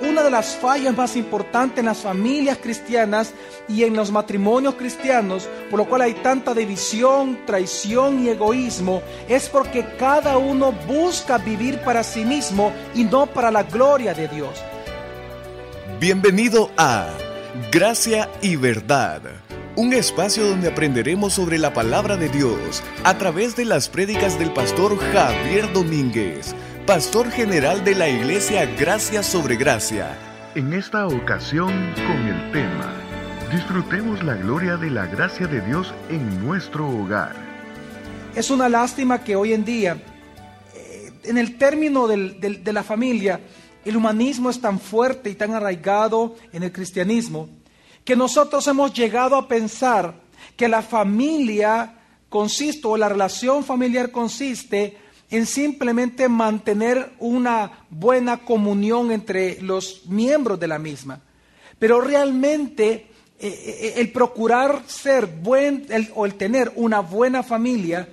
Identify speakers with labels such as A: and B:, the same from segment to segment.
A: una de las fallas más importantes en las familias cristianas y en los matrimonios cristianos, por lo cual hay tanta división, traición y egoísmo, es porque cada uno busca vivir para sí mismo y no para la gloria de Dios.
B: Bienvenido a Gracia y Verdad, un espacio donde aprenderemos sobre la palabra de Dios a través de las prédicas del pastor Javier Domínguez pastor general de la iglesia Gracia sobre Gracia.
C: En esta ocasión con el tema, disfrutemos la gloria de la gracia de Dios en nuestro hogar.
A: Es una lástima que hoy en día, eh, en el término de la familia, el humanismo es tan fuerte y tan arraigado en el cristianismo, que nosotros hemos llegado a pensar que la familia consiste, o la relación familiar consiste en simplemente mantener una buena comunión entre los miembros de la misma. Pero realmente eh, eh, el procurar ser buen o el tener una buena familia,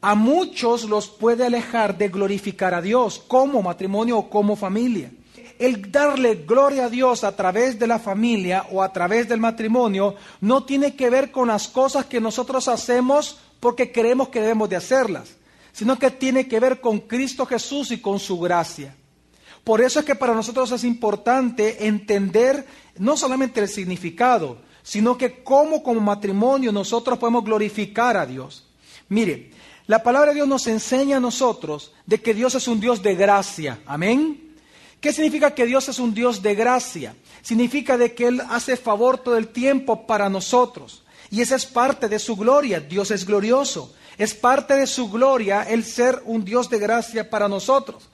A: a muchos los puede alejar de glorificar a Dios como matrimonio o como familia. El darle gloria a Dios a través de la familia o a través del matrimonio no tiene que ver con las cosas que nosotros hacemos porque creemos que debemos de hacerlas sino que tiene que ver con Cristo Jesús y con su gracia. Por eso es que para nosotros es importante entender no solamente el significado, sino que cómo como matrimonio nosotros podemos glorificar a Dios. Mire, la palabra de Dios nos enseña a nosotros de que Dios es un Dios de gracia. Amén. ¿Qué significa que Dios es un Dios de gracia? Significa de que Él hace favor todo el tiempo para nosotros. Y esa es parte de su gloria. Dios es glorioso. Es parte de su gloria el ser un Dios de gracia para nosotros.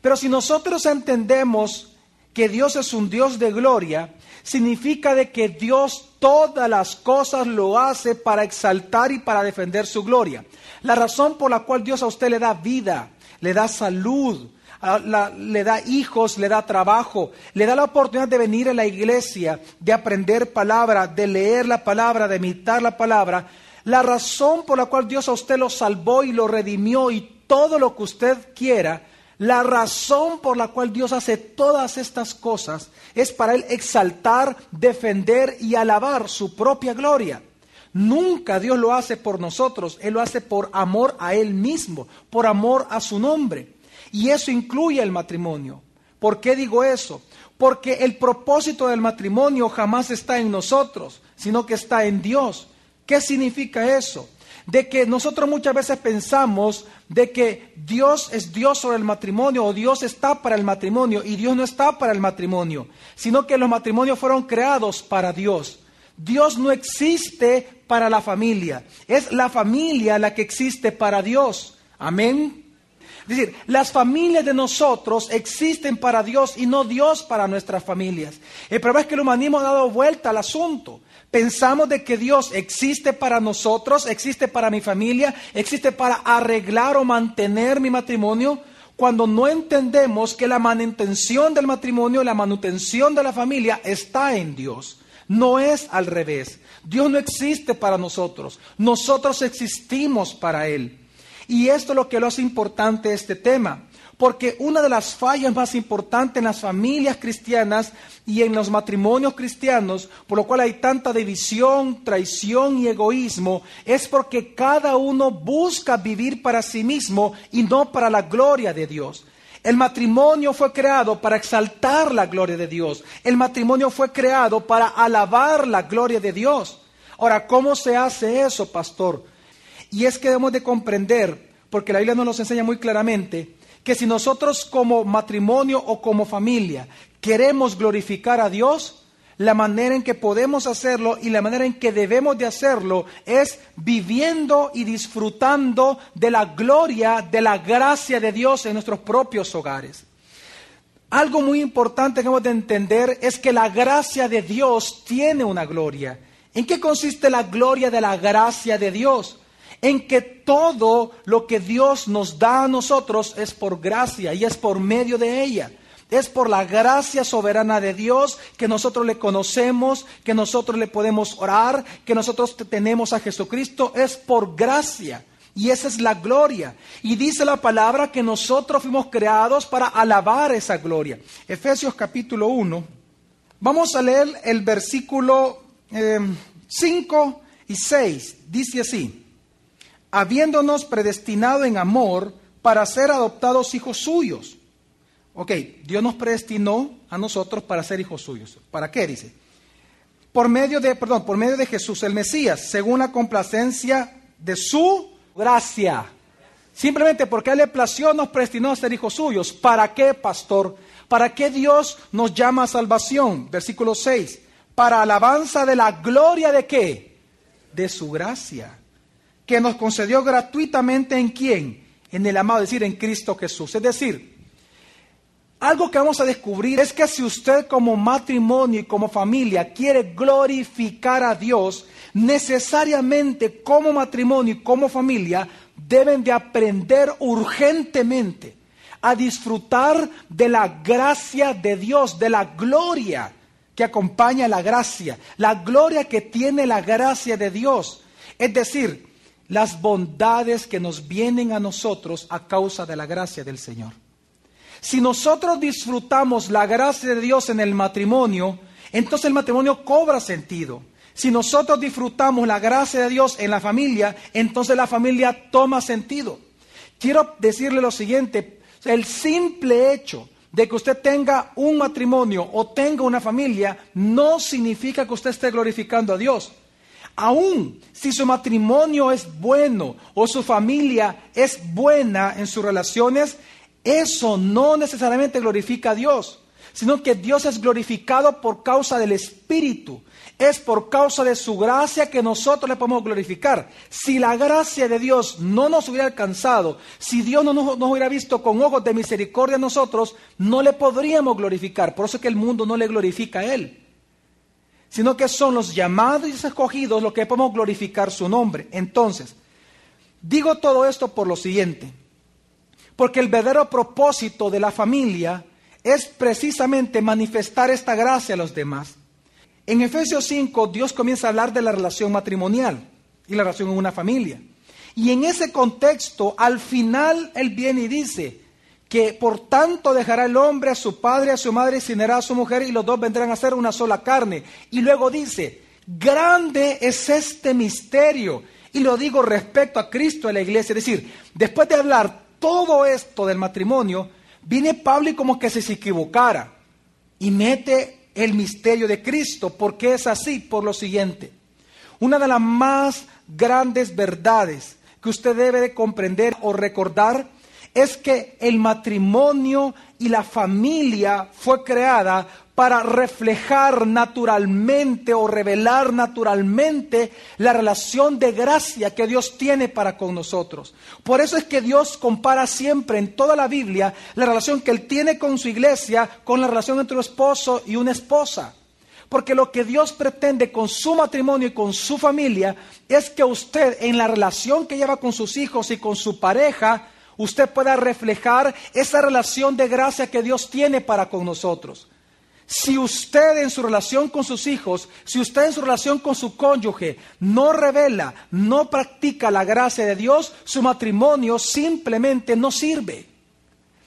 A: Pero si nosotros entendemos que Dios es un Dios de gloria, significa de que Dios todas las cosas lo hace para exaltar y para defender su gloria. La razón por la cual Dios a usted le da vida, le da salud, le da hijos, le da trabajo, le da la oportunidad de venir a la iglesia, de aprender palabra, de leer la palabra, de imitar la palabra, la razón por la cual Dios a usted lo salvó y lo redimió y todo lo que usted quiera, la razón por la cual Dios hace todas estas cosas es para Él exaltar, defender y alabar su propia gloria. Nunca Dios lo hace por nosotros, Él lo hace por amor a Él mismo, por amor a su nombre. Y eso incluye el matrimonio. ¿Por qué digo eso? Porque el propósito del matrimonio jamás está en nosotros, sino que está en Dios. ¿Qué significa eso? De que nosotros muchas veces pensamos de que Dios es Dios sobre el matrimonio o Dios está para el matrimonio y Dios no está para el matrimonio, sino que los matrimonios fueron creados para Dios. Dios no existe para la familia, es la familia la que existe para Dios. Amén. Es decir, las familias de nosotros existen para Dios y no Dios para nuestras familias. El problema es que el humanismo ha dado vuelta al asunto. Pensamos de que Dios existe para nosotros, existe para mi familia, existe para arreglar o mantener mi matrimonio, cuando no entendemos que la manutención del matrimonio, la manutención de la familia está en Dios. No es al revés. Dios no existe para nosotros, nosotros existimos para Él. Y esto es lo que lo hace importante este tema. Porque una de las fallas más importantes en las familias cristianas y en los matrimonios cristianos, por lo cual hay tanta división, traición y egoísmo, es porque cada uno busca vivir para sí mismo y no para la gloria de Dios. El matrimonio fue creado para exaltar la gloria de Dios. El matrimonio fue creado para alabar la gloria de Dios. Ahora, ¿cómo se hace eso, pastor? Y es que debemos de comprender, porque la Biblia nos lo enseña muy claramente, que si nosotros como matrimonio o como familia queremos glorificar a Dios, la manera en que podemos hacerlo y la manera en que debemos de hacerlo es viviendo y disfrutando de la gloria, de la gracia de Dios en nuestros propios hogares. Algo muy importante que hemos de entender es que la gracia de Dios tiene una gloria. ¿En qué consiste la gloria de la gracia de Dios? En que todo lo que Dios nos da a nosotros es por gracia y es por medio de ella. Es por la gracia soberana de Dios que nosotros le conocemos, que nosotros le podemos orar, que nosotros tenemos a Jesucristo. Es por gracia. Y esa es la gloria. Y dice la palabra que nosotros fuimos creados para alabar esa gloria. Efesios capítulo 1. Vamos a leer el versículo 5 eh, y 6. Dice así. Habiéndonos predestinado en amor para ser adoptados hijos suyos. Ok, Dios nos predestinó a nosotros para ser hijos suyos. ¿Para qué? Dice. Por medio de, perdón, por medio de Jesús el Mesías, según la complacencia de su gracia. Simplemente porque Él le plació, nos predestinó a ser hijos suyos. ¿Para qué, pastor? ¿Para qué Dios nos llama a salvación? Versículo 6. Para alabanza de la gloria de qué? De su gracia. Que nos concedió gratuitamente en quién? En el amado, es decir, en Cristo Jesús. Es decir, algo que vamos a descubrir es que si usted como matrimonio y como familia quiere glorificar a Dios, necesariamente como matrimonio y como familia deben de aprender urgentemente a disfrutar de la gracia de Dios, de la gloria que acompaña la gracia, la gloria que tiene la gracia de Dios. Es decir, las bondades que nos vienen a nosotros a causa de la gracia del Señor. Si nosotros disfrutamos la gracia de Dios en el matrimonio, entonces el matrimonio cobra sentido. Si nosotros disfrutamos la gracia de Dios en la familia, entonces la familia toma sentido. Quiero decirle lo siguiente, el simple hecho de que usted tenga un matrimonio o tenga una familia no significa que usted esté glorificando a Dios. Aún si su matrimonio es bueno o su familia es buena en sus relaciones, eso no necesariamente glorifica a Dios, sino que Dios es glorificado por causa del Espíritu. Es por causa de su gracia que nosotros le podemos glorificar. Si la gracia de Dios no nos hubiera alcanzado, si Dios no nos, hubiera visto con ojos de misericordia a nosotros, no le podríamos glorificar. Por eso es que el mundo no le glorifica a Él. Sino que son los llamados y escogidos los que podemos glorificar su nombre. Entonces, digo todo esto por lo siguiente. Porque el verdadero propósito de la familia es precisamente manifestar esta gracia a los demás. En Efesios 5 Dios comienza a hablar de la relación matrimonial y la relación en una familia. Y en ese contexto, al final Él viene y dice que por tanto dejará el hombre a su padre, a su madre y unirá a su mujer y los dos vendrán a ser una sola carne. Y luego dice, grande es este misterio. Y lo digo respecto a Cristo a la iglesia. Es decir, después de hablar todo esto del matrimonio, viene Pablo y como que se equivocara y mete el misterio de Cristo. porque es así? Por lo siguiente. Una de las más grandes verdades que usted debe de comprender o recordar es que el matrimonio y la familia fue creada para reflejar naturalmente o revelar naturalmente la relación de gracia que Dios tiene para con nosotros. Por eso es que Dios compara siempre en toda la Biblia la relación que Él tiene con su iglesia con la relación entre un esposo y una esposa. Porque lo que Dios pretende con su matrimonio y con su familia es que usted en la relación que lleva con sus hijos y con su pareja, usted pueda reflejar esa relación de gracia que Dios tiene para con nosotros. Si usted en su relación con sus hijos, si usted en su relación con su cónyuge no revela, no practica la gracia de Dios, su matrimonio simplemente no sirve.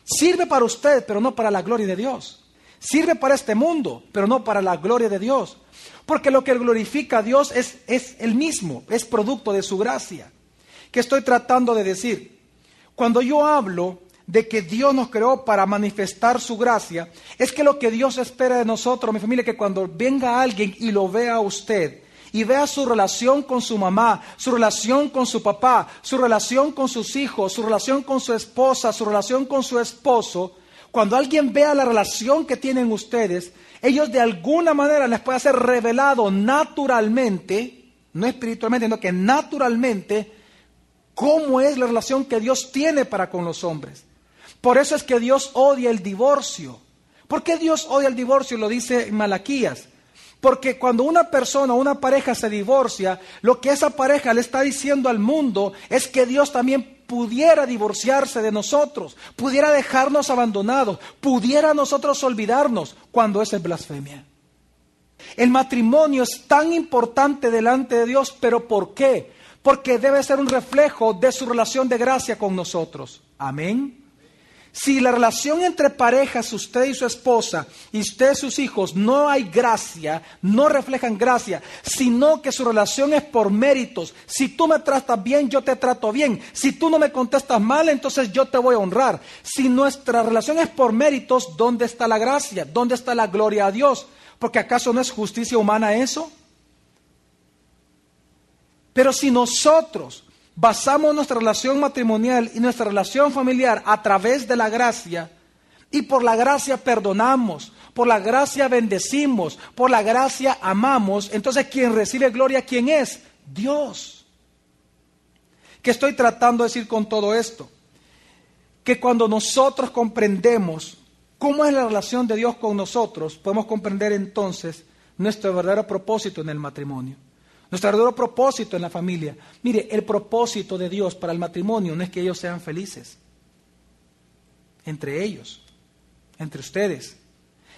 A: Sirve para usted, pero no para la gloria de Dios. Sirve para este mundo, pero no para la gloria de Dios. Porque lo que glorifica a Dios es, es el mismo, es producto de su gracia. ¿Qué estoy tratando de decir? Cuando yo hablo de que Dios nos creó para manifestar su gracia, es que lo que Dios espera de nosotros, mi familia, que cuando venga alguien y lo vea a usted, y vea su relación con su mamá, su relación con su papá, su relación con sus hijos, su relación con su esposa, su relación con su esposo, cuando alguien vea la relación que tienen ustedes, ellos de alguna manera les puede ser revelado naturalmente, no espiritualmente, sino que naturalmente, cómo es la relación que Dios tiene para con los hombres. Por eso es que Dios odia el divorcio. ¿Por qué Dios odia el divorcio? Lo dice Malaquías. Porque cuando una persona o una pareja se divorcia, lo que esa pareja le está diciendo al mundo es que Dios también pudiera divorciarse de nosotros, pudiera dejarnos abandonados, pudiera nosotros olvidarnos cuando eso es blasfemia. El matrimonio es tan importante delante de Dios, pero ¿por qué? Porque debe ser un reflejo de su relación de gracia con nosotros. Amén. Si la relación entre parejas, usted y su esposa, y usted y sus hijos, no hay gracia, no reflejan gracia, sino que su relación es por méritos. Si tú me tratas bien, yo te trato bien. Si tú no me contestas mal, entonces yo te voy a honrar. Si nuestra relación es por méritos, ¿dónde está la gracia? ¿Dónde está la gloria a Dios? Porque acaso no es justicia humana eso? Pero si nosotros basamos nuestra relación matrimonial y nuestra relación familiar a través de la gracia, y por la gracia perdonamos, por la gracia bendecimos, por la gracia amamos, entonces quien recibe gloria, ¿quién es? Dios. ¿Qué estoy tratando de decir con todo esto? Que cuando nosotros comprendemos cómo es la relación de Dios con nosotros, podemos comprender entonces nuestro verdadero propósito en el matrimonio. Nuestro verdadero propósito en la familia. Mire, el propósito de Dios para el matrimonio no es que ellos sean felices. Entre ellos, entre ustedes.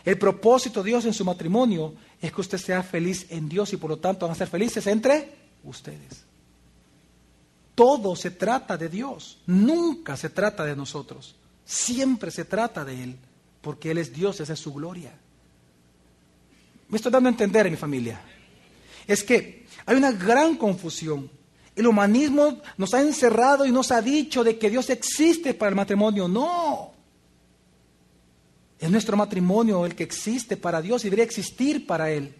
A: El propósito de Dios en su matrimonio es que usted sea feliz en Dios y por lo tanto van a ser felices entre ustedes. Todo se trata de Dios, nunca se trata de nosotros, siempre se trata de Él, porque Él es Dios, esa es su gloria. Me estoy dando a entender en mi familia. Es que hay una gran confusión. El humanismo nos ha encerrado y nos ha dicho de que Dios existe para el matrimonio. No. Es nuestro matrimonio el que existe para Dios y debería existir para Él.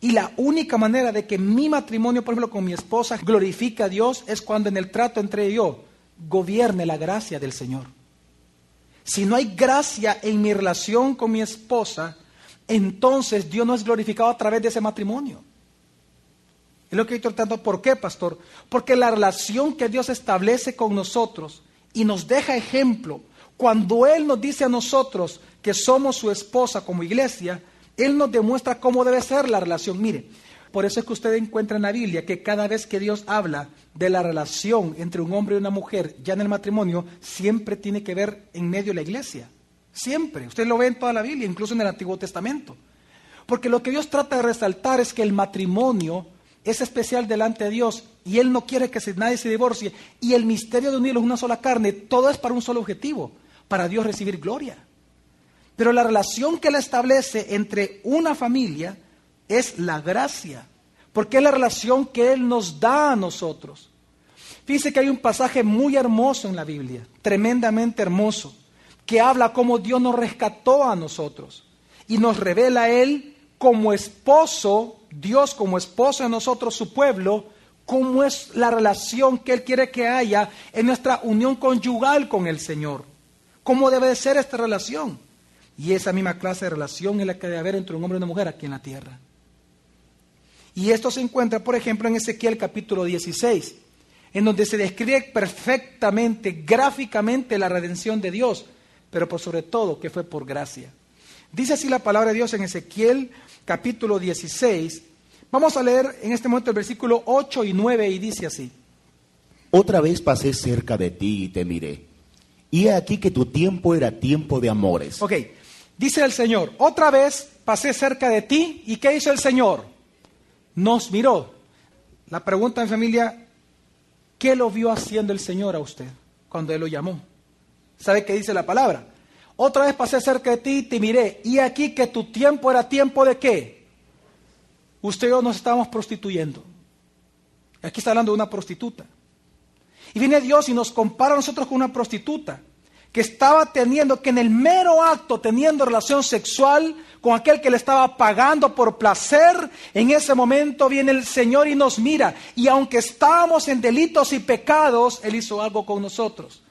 A: Y la única manera de que mi matrimonio, por ejemplo, con mi esposa, glorifique a Dios es cuando en el trato entre yo gobierne la gracia del Señor. Si no hay gracia en mi relación con mi esposa, entonces Dios no es glorificado a través de ese matrimonio. Es lo que estoy tratando. ¿Por qué, pastor? Porque la relación que Dios establece con nosotros y nos deja ejemplo, cuando Él nos dice a nosotros que somos su esposa como iglesia, Él nos demuestra cómo debe ser la relación. Mire, por eso es que usted encuentra en la Biblia que cada vez que Dios habla de la relación entre un hombre y una mujer, ya en el matrimonio, siempre tiene que ver en medio de la iglesia. Siempre. Usted lo ve en toda la Biblia, incluso en el Antiguo Testamento. Porque lo que Dios trata de resaltar es que el matrimonio es especial delante de Dios y Él no quiere que nadie se divorcie. Y el misterio de unirlos una sola carne, todo es para un solo objetivo, para Dios recibir gloria. Pero la relación que Él establece entre una familia es la gracia, porque es la relación que Él nos da a nosotros. Fíjense que hay un pasaje muy hermoso en la Biblia, tremendamente hermoso, que habla cómo Dios nos rescató a nosotros y nos revela a Él como esposo Dios como esposo de nosotros, su pueblo, cómo es la relación que Él quiere que haya en nuestra unión conyugal con el Señor. ¿Cómo debe de ser esta relación? Y esa misma clase de relación es la que debe haber entre un hombre y una mujer aquí en la tierra. Y esto se encuentra, por ejemplo, en Ezequiel capítulo 16, en donde se describe perfectamente, gráficamente la redención de Dios, pero por sobre todo que fue por gracia. Dice así la palabra de Dios en Ezequiel capítulo 16. Vamos a leer en este momento el versículo 8 y 9 y dice así.
D: Otra vez pasé cerca de ti y te miré. Y he aquí que tu tiempo era tiempo de amores.
A: Ok, dice el Señor, otra vez pasé cerca de ti y ¿qué hizo el Señor? Nos miró. La pregunta en familia, ¿qué lo vio haciendo el Señor a usted cuando Él lo llamó? ¿Sabe qué dice la palabra? Otra vez pasé cerca de ti y te miré. Y aquí que tu tiempo era tiempo de qué? Usted y yo nos estábamos prostituyendo. Aquí está hablando de una prostituta. Y viene Dios y nos compara a nosotros con una prostituta que estaba teniendo, que en el mero acto, teniendo relación sexual con aquel que le estaba pagando por placer, en ese momento viene el Señor y nos mira. Y aunque estábamos en delitos y pecados, Él hizo algo con nosotros.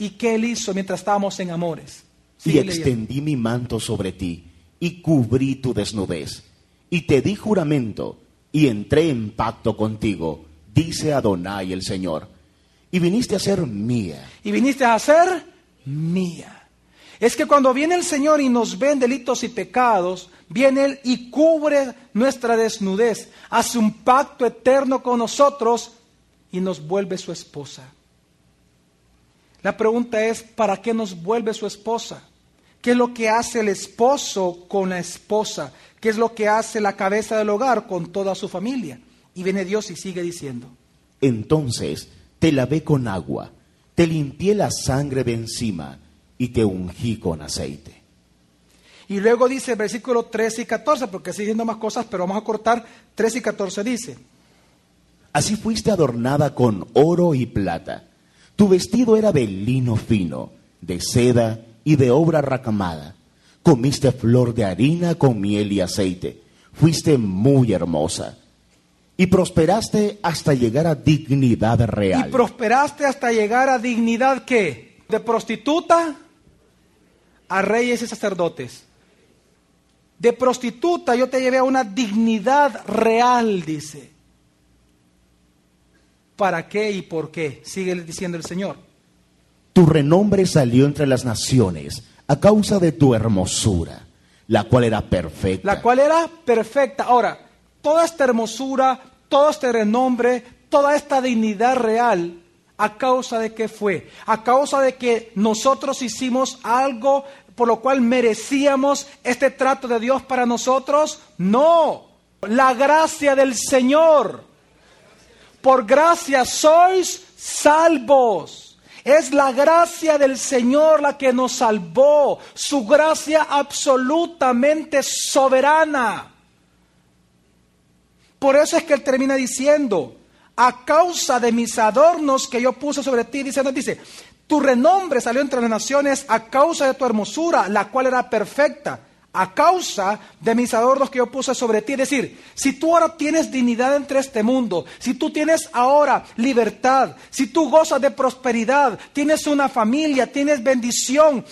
A: ¿Y qué Él hizo mientras estábamos en amores?
D: y extendí mi manto sobre ti y cubrí tu desnudez. Y te di juramento y entré en pacto contigo, dice Adonai el Señor. Y viniste a ser mía.
A: Y viniste a ser mía. Es que cuando viene el Señor y nos ve en delitos y pecados, viene Él y cubre nuestra desnudez, hace un pacto eterno con nosotros y nos vuelve su esposa. La pregunta es, ¿para qué nos vuelve su esposa? ¿Qué es lo que hace el esposo con la esposa? ¿Qué es lo que hace la cabeza del hogar con toda su familia? Y viene Dios y sigue diciendo.
D: Entonces te lavé con agua, te limpié la sangre de encima y te ungí con aceite.
A: Y luego dice el versículo 13 y 14, porque sigue diciendo más cosas, pero vamos a cortar 13 y 14 dice.
D: Así fuiste adornada con oro y plata. Tu vestido era de lino fino, de seda y de obra racamada. Comiste flor de harina con miel y aceite. Fuiste muy hermosa. Y prosperaste hasta llegar a dignidad real.
A: Y prosperaste hasta llegar a dignidad que de prostituta a reyes y sacerdotes. De prostituta yo te llevé a una dignidad real, dice. ¿Para qué y por qué? Sigue diciendo el Señor.
D: Tu renombre salió entre las naciones a causa de tu hermosura, la cual era perfecta.
A: La cual era perfecta. Ahora, toda esta hermosura, todo este renombre, toda esta dignidad real, ¿a causa de qué fue? ¿A causa de que nosotros hicimos algo por lo cual merecíamos este trato de Dios para nosotros? No, la gracia del Señor. Por gracia sois salvos. Es la gracia del Señor la que nos salvó, su gracia absolutamente soberana. Por eso es que él termina diciendo, a causa de mis adornos que yo puse sobre ti, dice, dice, tu renombre salió entre las naciones a causa de tu hermosura, la cual era perfecta a causa de mis adornos que yo puse sobre ti. Es decir, si tú ahora tienes dignidad entre este mundo, si tú tienes ahora libertad, si tú gozas de prosperidad, tienes una familia, tienes bendición,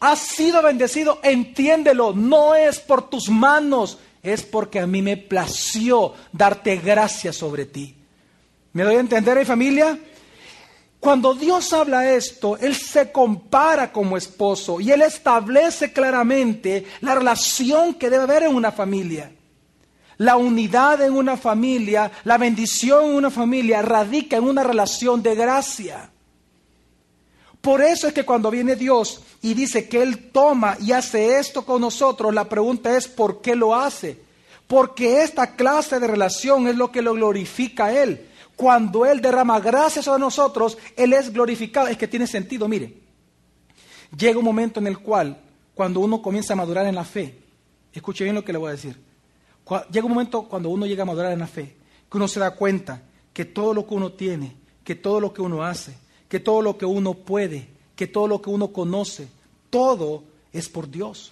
A: has sido bendecido, entiéndelo, no es por tus manos, es porque a mí me plació darte gracia sobre ti. ¿Me doy a entender, mi familia? Cuando Dios habla esto, Él se compara como esposo y Él establece claramente la relación que debe haber en una familia. La unidad en una familia, la bendición en una familia radica en una relación de gracia. Por eso es que cuando viene Dios y dice que Él toma y hace esto con nosotros, la pregunta es ¿por qué lo hace? Porque esta clase de relación es lo que lo glorifica a Él cuando Él derrama gracias sobre nosotros, Él es glorificado. Es que tiene sentido, mire. Llega un momento en el cual, cuando uno comienza a madurar en la fe, escuche bien lo que le voy a decir. Llega un momento cuando uno llega a madurar en la fe, que uno se da cuenta que todo lo que uno tiene, que todo lo que uno hace, que todo lo que uno puede, que todo lo que uno conoce, todo es por Dios.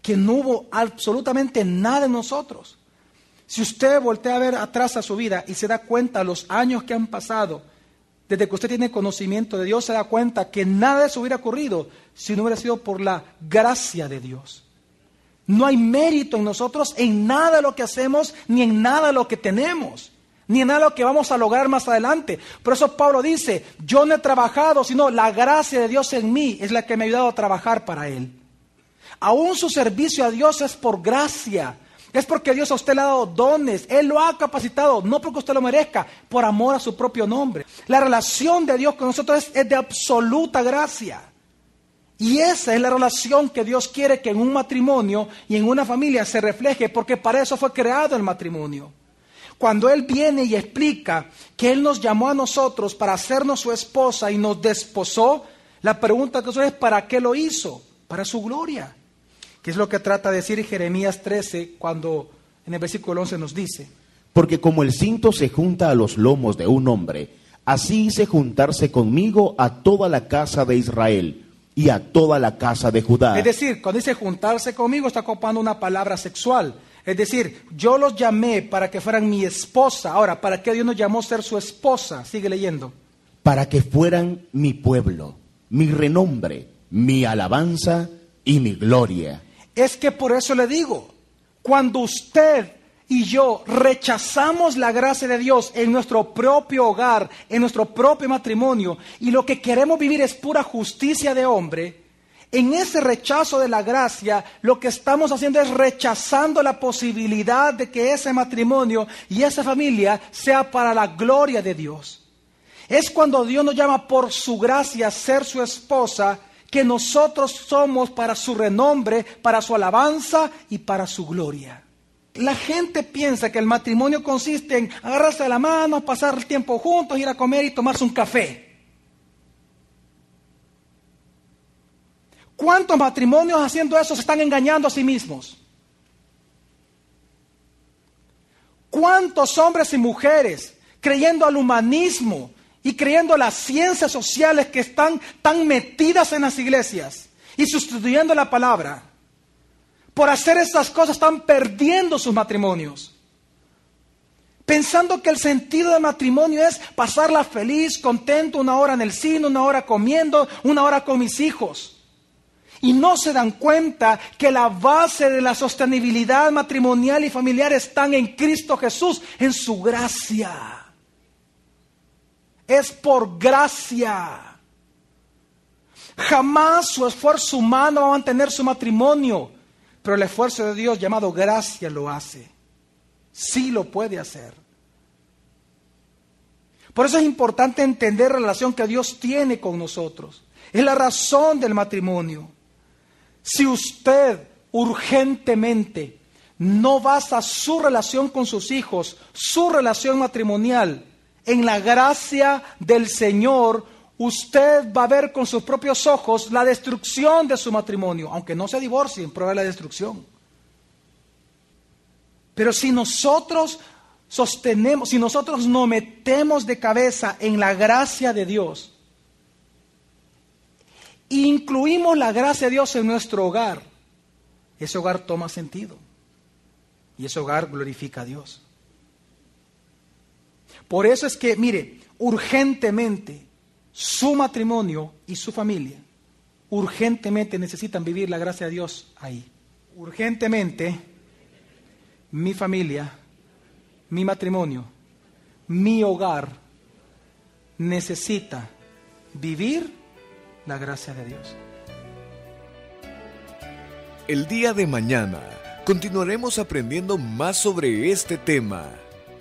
A: Que no hubo absolutamente nada en nosotros. Si usted voltea a ver atrás a su vida y se da cuenta los años que han pasado, desde que usted tiene conocimiento de Dios, se da cuenta que nada de eso hubiera ocurrido si no hubiera sido por la gracia de Dios. No hay mérito en nosotros en nada de lo que hacemos, ni en nada de lo que tenemos, ni en nada de lo que vamos a lograr más adelante. Por eso Pablo dice, yo no he trabajado, sino la gracia de Dios en mí es la que me ha ayudado a trabajar para Él. Aún su servicio a Dios es por gracia, es porque Dios a usted le ha dado dones, Él lo ha capacitado, no porque usted lo merezca, por amor a su propio nombre. La relación de Dios con nosotros es, de absoluta gracia. Y esa es la relación que Dios quiere que en un matrimonio y en una familia se refleje, porque para eso fue creado el matrimonio. Cuando Él viene y explica que Él nos llamó a nosotros para hacernos su esposa y nos desposó, la pregunta que es, ¿para qué lo hizo? Para su gloria que es lo que trata de decir Jeremías 13 cuando en el versículo 11 nos dice.
D: Porque como el cinto se junta a los lomos de un hombre, así hice juntarse conmigo a toda la casa de Israel y a toda la casa de Judá.
A: Es decir, cuando dice juntarse conmigo está ocupando una palabra sexual. Es decir, yo los llamé para que fueran mi esposa. Ahora, ¿para qué Dios nos llamó ser su esposa? Sigue leyendo.
D: Para que fueran mi pueblo, mi renombre, mi alabanza y mi gloria.
A: Es que por eso le digo, cuando usted y yo rechazamos la gracia de Dios en nuestro propio hogar, en nuestro propio matrimonio, y lo que queremos vivir es pura justicia de hombre, en ese rechazo de la gracia, lo que estamos haciendo es rechazando la posibilidad de que ese matrimonio y esa familia sea para la gloria de Dios. Es cuando Dios nos llama por su gracia a ser su esposa que nosotros somos para su renombre, para su alabanza y para su gloria. La gente piensa que el matrimonio consiste en agarrarse de la mano, pasar el tiempo juntos, ir a comer y tomarse un café. ¿Cuántos matrimonios haciendo eso se están engañando a sí mismos? ¿Cuántos hombres y mujeres creyendo al humanismo y creyendo las ciencias sociales que están tan metidas en las iglesias y sustituyendo la palabra? Por hacer esas cosas están perdiendo sus matrimonios. Pensando que el sentido del matrimonio es pasarla feliz, contento, una hora en el cine, una hora comiendo, una hora con mis hijos. Y no se dan cuenta que la base de la sostenibilidad matrimonial y familiar están en Cristo Jesús, en su gracia. Es por gracia. Jamás su esfuerzo humano va a mantener su matrimonio, pero el esfuerzo de Dios llamado gracia lo hace. Sí lo puede hacer. Por eso es importante entender la relación que Dios tiene con nosotros. Es la razón del matrimonio. Si usted urgentemente no basa su relación con sus hijos, su relación matrimonial, en la gracia del Señor, usted va a ver con sus propios ojos la destrucción de su matrimonio, aunque no se divorcien, prueba la destrucción. Pero si nosotros sostenemos, si nosotros nos metemos de cabeza en la gracia de Dios, incluimos la gracia de Dios en nuestro hogar, ese hogar toma sentido. Y ese hogar glorifica a Dios. Por eso es que, mire, urgentemente su matrimonio y su familia, urgentemente necesitan vivir la gracia de Dios ahí. Urgentemente mi familia, mi matrimonio, mi hogar necesita vivir la gracia de Dios.
B: El día de mañana continuaremos aprendiendo más sobre este tema,